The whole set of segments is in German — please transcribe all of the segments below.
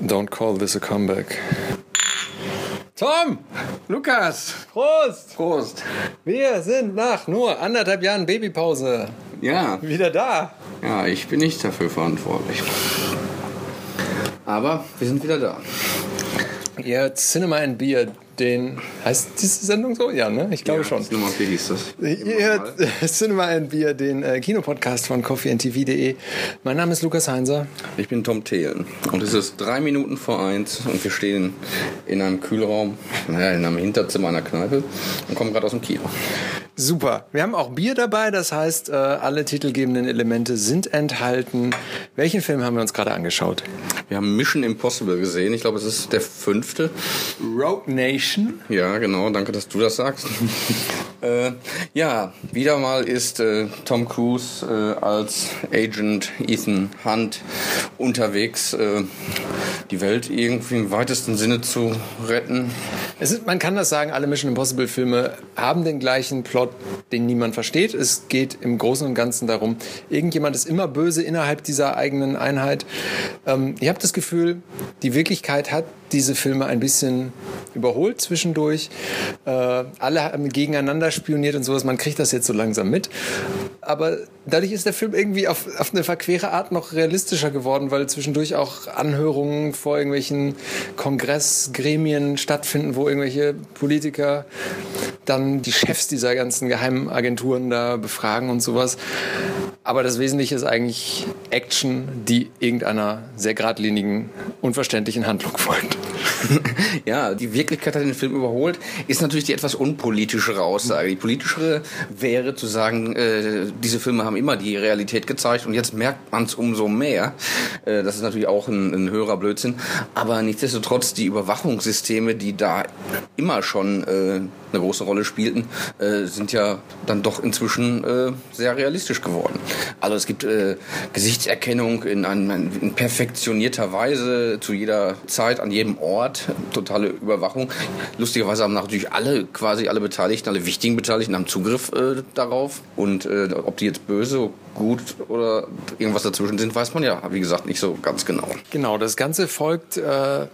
Don't call this a comeback. Tom! Lukas! Prost! Prost! Wir sind nach nur anderthalb Jahren Babypause Ja, wieder da. ja, ich bin nicht dafür verantwortlich. Aber wir sind wieder da. Ihr Cinema and Beer, den. Heißt diese Sendung so? Ja, ne? Ich glaube ja, schon. Nummer 4 hieß das. Ihr hört Cinema and Beer, den äh, Kinopodcast von coffeeandtv.de. Mein Name ist Lukas Heinser. Ich bin Tom Thelen und es ist drei Minuten vor eins und wir stehen in einem Kühlraum, naja, in einem Hinterzimmer einer Kneipe und kommen gerade aus dem Kino. Super. Wir haben auch Bier dabei, das heißt, äh, alle titelgebenden Elemente sind enthalten. Welchen Film haben wir uns gerade angeschaut? Wir haben Mission Impossible gesehen. Ich glaube, es ist der fünfte. Rogue Nation. Ja, genau. Danke, dass du das sagst. äh, ja, wieder mal ist äh, Tom Cruise äh, als Agent Ethan Hunt unterwegs, äh, die Welt irgendwie im weitesten Sinne zu retten. Ist, man kann das sagen, alle Mission Impossible Filme haben den gleichen Plot, den niemand versteht. Es geht im Großen und Ganzen darum, irgendjemand ist immer böse innerhalb dieser eigenen Einheit. Ähm, ich habe das Gefühl, die Wirklichkeit hat diese Filme ein bisschen überholt zwischendurch. Äh, alle haben gegeneinander spioniert und sowas. Man kriegt das jetzt so langsam mit. Aber dadurch ist der Film irgendwie auf, auf eine verquere Art noch realistischer geworden, weil zwischendurch auch Anhörungen vor irgendwelchen Kongressgremien stattfinden, wo irgendwelche Politiker dann die Chefs dieser ganzen geheimen Agenturen da befragen und sowas. Aber das Wesentliche ist eigentlich Action, die irgendeiner sehr geradlinigen, unverständlichen Handlung folgt. ja, die Wirklichkeit hat den Film überholt, ist natürlich die etwas unpolitischere Aussage. Die politischere wäre zu sagen, äh, diese Filme haben immer die Realität gezeigt und jetzt merkt man es umso mehr. Äh, das ist natürlich auch ein, ein höherer Blödsinn. Aber nichtsdestotrotz, die Überwachungssysteme, die da immer schon äh, eine große Rolle spielten, äh, sind ja dann doch inzwischen äh, sehr realistisch geworden. Also es gibt äh, Gesichtserkennung in, ein, in perfektionierter Weise zu jeder Zeit, an jedem Ort, totale Überwachung. Lustigerweise haben natürlich alle, quasi alle Beteiligten, alle wichtigen Beteiligten haben Zugriff äh, darauf. Und äh, ob die jetzt böse, gut oder irgendwas dazwischen sind, weiß man ja, wie gesagt, nicht so ganz genau. Genau, das Ganze folgt äh,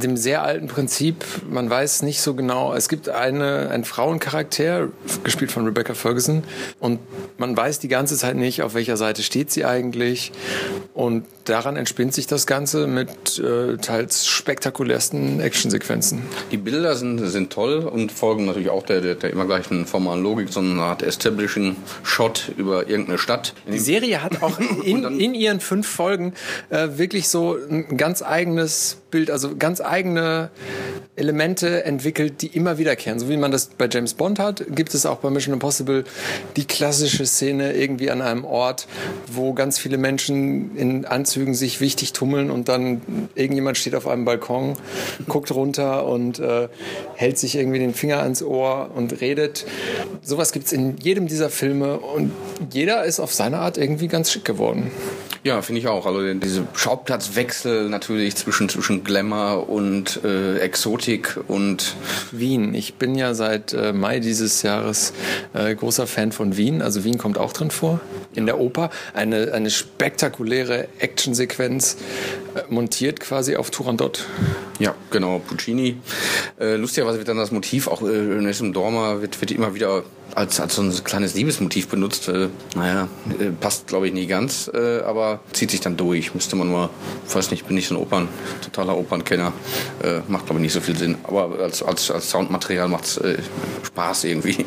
dem sehr alten Prinzip. Man weiß nicht so genau. Es gibt eine, einen Frauencharakter, gespielt von Rebecca Ferguson, und man weiß die ganze Zeit nicht, auf welcher Seite steht sie eigentlich. Und daran entspinnt sich das Ganze mit äh, teils spektakulärsten Actionsequenzen. Die Bilder sind, sind toll und folgen natürlich auch der, der, der immer gleichen formalen Logik, sondern eine Art Establishing Shot über irgendeine Stadt. Die Serie hat auch in, in ihren fünf Folgen äh, wirklich so ein ganz eigenes Bild, also ganz eigene Elemente entwickelt, die immer wiederkehren. So wie man das bei James Bond hat, gibt es auch bei Mission Impossible die klassische Szene irgendwie an einem Ort, wo ganz viele Menschen in Anzügen sich wichtig tummeln und dann irgendjemand steht auf einem Balkon, guckt runter und äh, hält sich irgendwie den Finger ans Ohr und redet. Sowas gibt es in jedem dieser Filme und jeder ist auf seine Art irgendwie ganz schick geworden. Ja, finde ich auch. Also diese Schauplatzwechsel natürlich zwischen, zwischen Glamour und äh, Exotik und Wien. Ich bin ja seit äh, Mai dieses Jahres äh, großer Fan von Wien. Also Wien kommt auch drin vor in der Oper. Eine, eine spektakuläre Actionsequenz äh, montiert quasi auf Turandot. Ja, genau, Puccini. Äh, lustigerweise wird dann das Motiv, auch äh, Nessun Dorma, wird, wird immer wieder als, als so ein kleines Liebesmotiv benutzt. Äh, naja, äh, passt glaube ich nie ganz, äh, aber zieht sich dann durch. Müsste man nur, weiß nicht, bin ich so ein Opern, totaler Opernkenner. Äh, macht glaube ich nicht so viel Sinn. Aber als, als, als Soundmaterial macht es äh, Spaß irgendwie.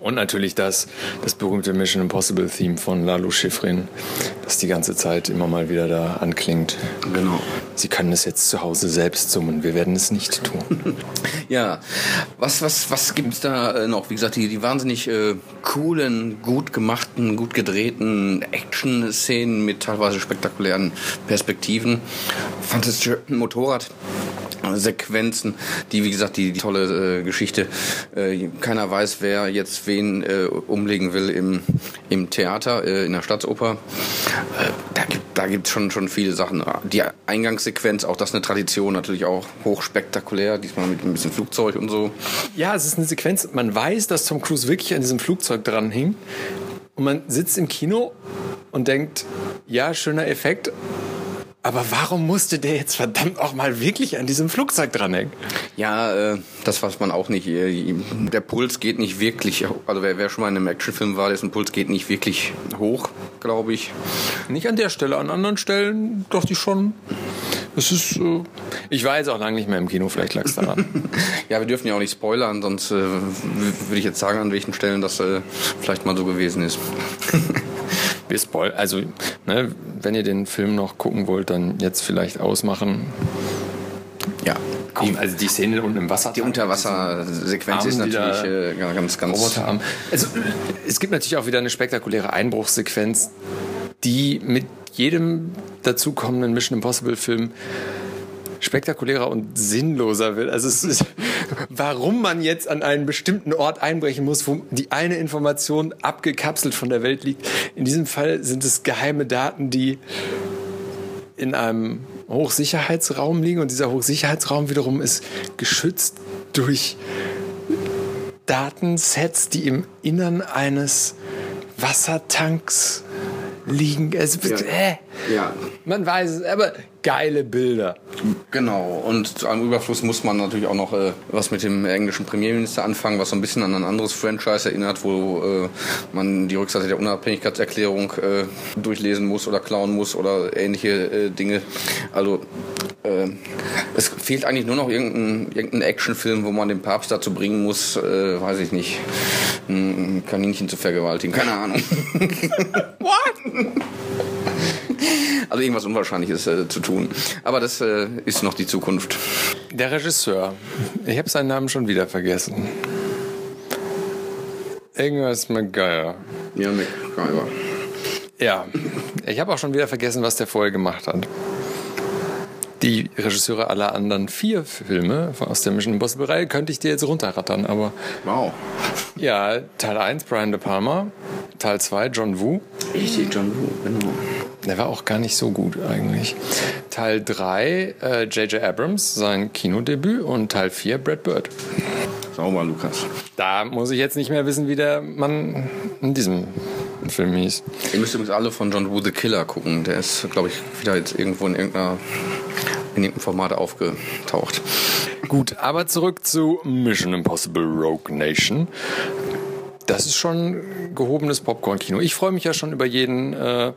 Und natürlich das, das berühmte Mission Impossible Theme von Lalo Schifrin, das die ganze Zeit immer mal wieder da anklingt. Genau. Sie können es jetzt zu Hause selbst summen, wir werden es nicht tun. Ja, was, was, was gibt's da äh, noch? Wie gesagt, die, die wahnsinnig äh, coolen, gut gemachten, gut gedrehten Action-Szenen mit teilweise spektakulären Perspektiven. Fantastische Motorrad. Sequenzen, die wie gesagt die, die tolle äh, Geschichte. Äh, keiner weiß, wer jetzt wen äh, umlegen will im, im Theater, äh, in der Staatsoper. Äh, da gibt da schon schon viele Sachen. Die Eingangssequenz, auch das eine Tradition, natürlich auch hochspektakulär. Diesmal mit ein bisschen Flugzeug und so. Ja, es ist eine Sequenz. Man weiß, dass Tom Cruise wirklich an diesem Flugzeug dran hing. Und man sitzt im Kino und denkt, ja, schöner Effekt, Aber warum musste der jetzt verdammt auch mal wirklich an diesem Flugzeug dranhängen? Ja, äh, das weiß man auch nicht. Äh, Der Puls geht nicht wirklich, also wer, wer schon mal in einem Actionfilm war, dessen Puls geht nicht wirklich hoch, glaube ich. Nicht an der Stelle, an anderen Stellen dachte ich schon. Es ist. Äh, ich war jetzt auch lange nicht mehr im Kino, vielleicht lag es daran. Ja, wir dürfen ja auch nicht spoilern, sonst äh, würde ich jetzt sagen, an welchen Stellen das äh, vielleicht mal so gewesen ist. Spoil also, ne, wenn ihr den Film noch gucken wollt, dann jetzt vielleicht ausmachen. Ja. Die, also die Szene unten im Wasser. Die Unterwassersequenz ist natürlich äh, ganz, ganz. Roboterarm. Also es gibt natürlich auch wieder eine spektakuläre Einbruchssequenz, die mit jedem dazukommenden Mission Impossible Film spektakulärer und sinnloser wird. Also es ist, warum man jetzt an einen bestimmten Ort einbrechen muss, wo die eine Information abgekapselt von der Welt liegt. In diesem Fall sind es geheime Daten, die in einem Hochsicherheitsraum liegen und dieser Hochsicherheitsraum wiederum ist geschützt durch Datensets, die im Innern eines Wassertanks liegen. Es, äh, Ja. man weiß es, aber geile Bilder. Genau, und zu einem Überfluss muss man natürlich auch noch äh, was mit dem englischen Premierminister anfangen, was so ein bisschen an ein anderes Franchise erinnert, wo äh, man die Rückseite der Unabhängigkeitserklärung äh, durchlesen muss oder klauen muss oder ähnliche äh, Dinge. Also äh, es fehlt eigentlich nur noch irgendein, irgendein Actionfilm, wo man den Papst dazu bringen muss, äh, weiß ich nicht, ein Kaninchen zu vergewaltigen. Keine Ahnung. Also irgendwas Unwahrscheinliches äh, zu tun. Aber das äh, ist noch die Zukunft. Der Regisseur, ich habe seinen Namen schon wieder vergessen. Irgendwas McGuire. Ja, MacGyver. Ja, ich habe auch schon wieder vergessen, was der vorher gemacht hat. Die Regisseure aller anderen vier Filme aus der Mission Impossible Reihe könnte ich dir jetzt runterrattern, aber Wow. ja, Teil 1 Brian De Palma, Teil 2 John Woo, Richtig, John Woo, genau. Der war auch gar nicht so gut eigentlich. Teil 3 äh, J.J. Abrams, sein Kinodebüt und Teil 4 Brad Bird. Sauber, Lukas. Da muss ich jetzt nicht mehr wissen, wie der Mann in diesem Film hieß. Ihr müsst übrigens alle von John Woo the Killer gucken. Der ist, glaube ich, wieder jetzt irgendwo in irgendeiner in irgendeinem Format aufgetaucht. Gut, aber zurück zu Mission Impossible Rogue Nation. Das ist schon gehobenes Popcorn-Kino. Ich freue mich ja schon über jeden äh,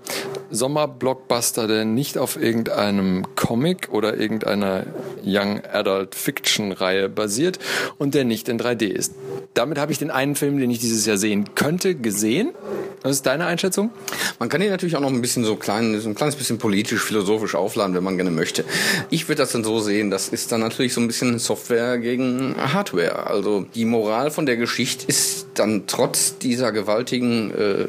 Sommer-Blockbuster, der nicht auf irgendeinem Comic oder irgendeiner Young Adult Fiction-Reihe basiert und der nicht in 3D ist. Damit habe ich den einen Film, den ich dieses Jahr sehen könnte, gesehen. Was ist deine Einschätzung? Man kann ihn natürlich auch noch ein bisschen so klein, so ein kleines bisschen politisch, philosophisch aufladen, wenn man gerne möchte. Ich würde das dann so sehen, das ist dann natürlich so ein bisschen Software gegen Hardware. Also die Moral von der Geschichte ist dann trotz dieser gewaltigen äh,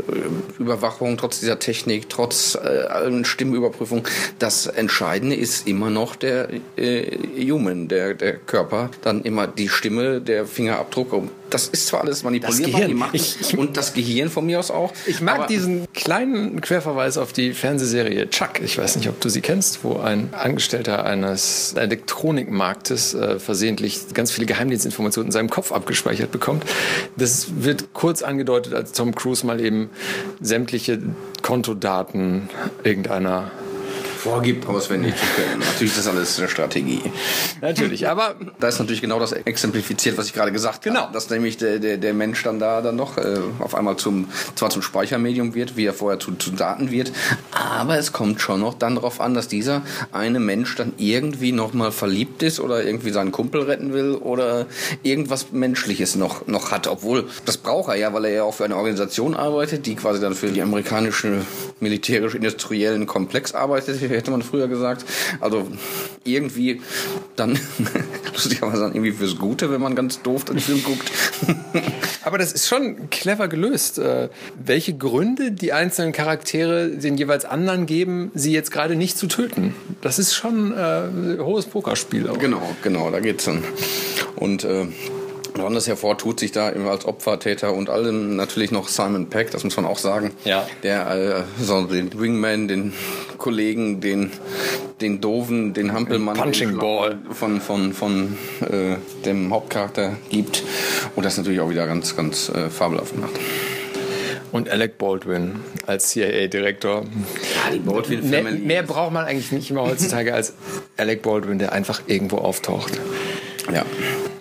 Überwachung, trotz dieser Technik, trotz äh, allen Stimmüberprüfungen, das Entscheidende ist immer noch der äh, Human, der, der Körper, dann immer die Stimme, der Fingerabdruck. Das ist zwar alles manipulierbar, die Macht, Ich- und das Gehirn von mir aus auch. Ich mag diesen kleinen Querverweis auf die Fernsehserie Chuck. Ich weiß nicht, ob du sie kennst, wo ein Angestellter eines Elektronikmarktes äh, versehentlich ganz viele Geheimdienstinformationen in seinem Kopf abgespeichert bekommt. Das wird kurz angedeutet, als Tom Cruise mal eben sämtliche Kontodaten irgendeiner vorgibt, auswendig zu können. Natürlich ist das alles eine Strategie. Natürlich, aber Da ist natürlich genau das exemplifiziert, was ich gerade gesagt Genau. habe. Dass nämlich der, der, der Mensch dann da dann noch äh, auf einmal zum, zwar zum Speichermedium wird, wie er vorher zu, zu Daten wird, aber es kommt schon noch dann darauf an, dass dieser eine Mensch dann irgendwie nochmal verliebt ist oder irgendwie seinen Kumpel retten will oder irgendwas Menschliches noch, noch hat. Obwohl, das braucht er ja, weil er ja auch für eine Organisation arbeitet, die quasi dann für die amerikanische militärisch-industriellen Komplex arbeitet, hätte man früher gesagt. Also irgendwie dann lustigerweise dann irgendwie fürs Gute, wenn man ganz doof den Film guckt. Aber das ist schon clever gelöst. Äh, welche Gründe die einzelnen Charaktere den jeweils anderen geben, sie jetzt gerade nicht zu töten. Das ist schon äh, hohes Pokerspiel. Auch. Genau, genau, da geht's dann. Und äh, besonders hervor tut sich da eben als Opfertäter und allem natürlich noch Simon Peck, das muss man auch sagen. Ja. Der äh, so den Wingman, den Kollegen, den den doofen, den Hampelmann Punching den Ball. von von von äh, dem Hauptcharakter gibt und das natürlich auch wieder ganz ganz äh, fabelhaft macht. Und Alec Baldwin als CIA-Direktor. Ja, die Baldwin Mehr, mehr braucht man eigentlich nicht immer heutzutage als Alec Baldwin, der einfach irgendwo auftaucht. ja.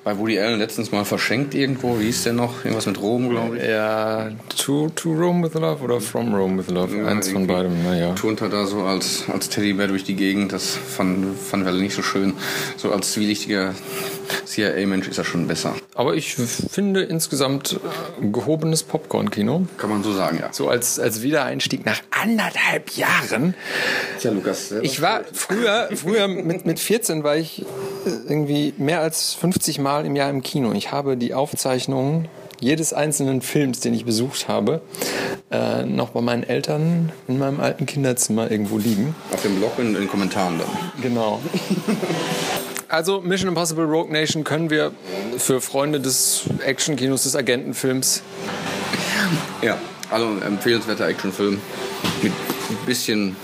Bei Woody Allen letztens mal verschenkt irgendwo. Wie hieß der noch? Irgendwas mit Rom, glaube ich. Ja, to, to Rome with Love oder From Rome with Love? Ja, Eins von beidem, naja. Turnt er da so als, als Teddybär durch die Gegend. Das fand, fanden wir alle nicht so schön. So als zwielichtiger CIA-Mensch ist er schon besser. Aber ich finde insgesamt äh, gehobenes Popcorn-Kino. Kann man so sagen, ja. So als, als Wiedereinstieg nach anderthalb Jahren. Tja, Lukas. Ich war früher, früher mit, mit 14 war ich irgendwie mehr als 50 Mal im Jahr im Kino. Ich habe die Aufzeichnungen jedes einzelnen Films, den ich besucht habe, äh, noch bei meinen Eltern in meinem alten Kinderzimmer irgendwo liegen. auf dem Blog und in den Kommentaren dann. Genau. Also Mission Impossible Rogue Nation können wir für Freunde des Actionkinos, des Agentenfilms Ja, also ein empfehlenswerter Actionfilm mit ein bisschen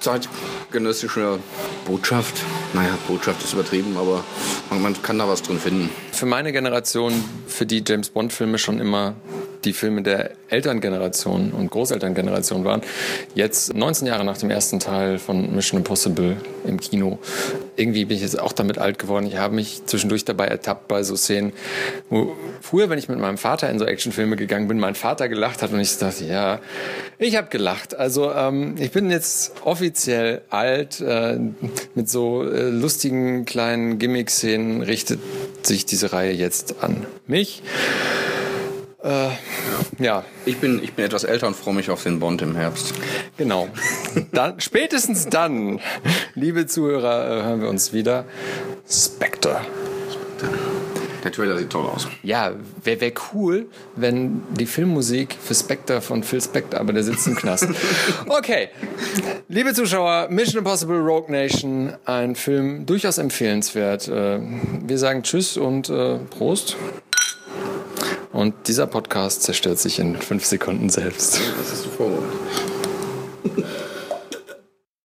zeitgenössischer Botschaft. Naja, Botschaft ist übertrieben, aber man, kann da was drin finden. für meine Generation, für die James Bond Filme schon immer die Filme der Elterngeneration und Großelterngeneration waren. Jetzt 19 Jahre nach dem ersten Teil von Mission Impossible im Kino. Irgendwie bin ich jetzt auch damit alt geworden. Ich habe mich zwischendurch dabei ertappt bei so Szenen, wo früher, wenn ich mit meinem Vater in so Actionfilme gegangen bin, mein Vater gelacht hat und ich dachte, ja, ich habe gelacht. Also ähm, ich bin jetzt offiziell alt. Äh, mit so äh, lustigen kleinen Gimmick-Szenen richtet sich diese Reihe jetzt an mich. Äh, ja, Ich bin, ich bin etwas älter und freue mich auf den Bond im Herbst. genau. Dann, spätestens dann, liebe Zuhörer, äh, hören wir uns wieder. Spectre. Der Trailer sieht toll aus. Ja, wäre wär cool, wenn die Filmmusik für Spectre von Phil Spector, aber der sitzt im Knast. Okay, liebe Zuschauer, Mission Impossible Rogue Nation, ein Film durchaus empfehlenswert. Äh, Wir sagen Tschüss und äh, Prost. Und dieser Podcast zerstört sich in fünf Sekunden selbst. Was hast du vorbereitet?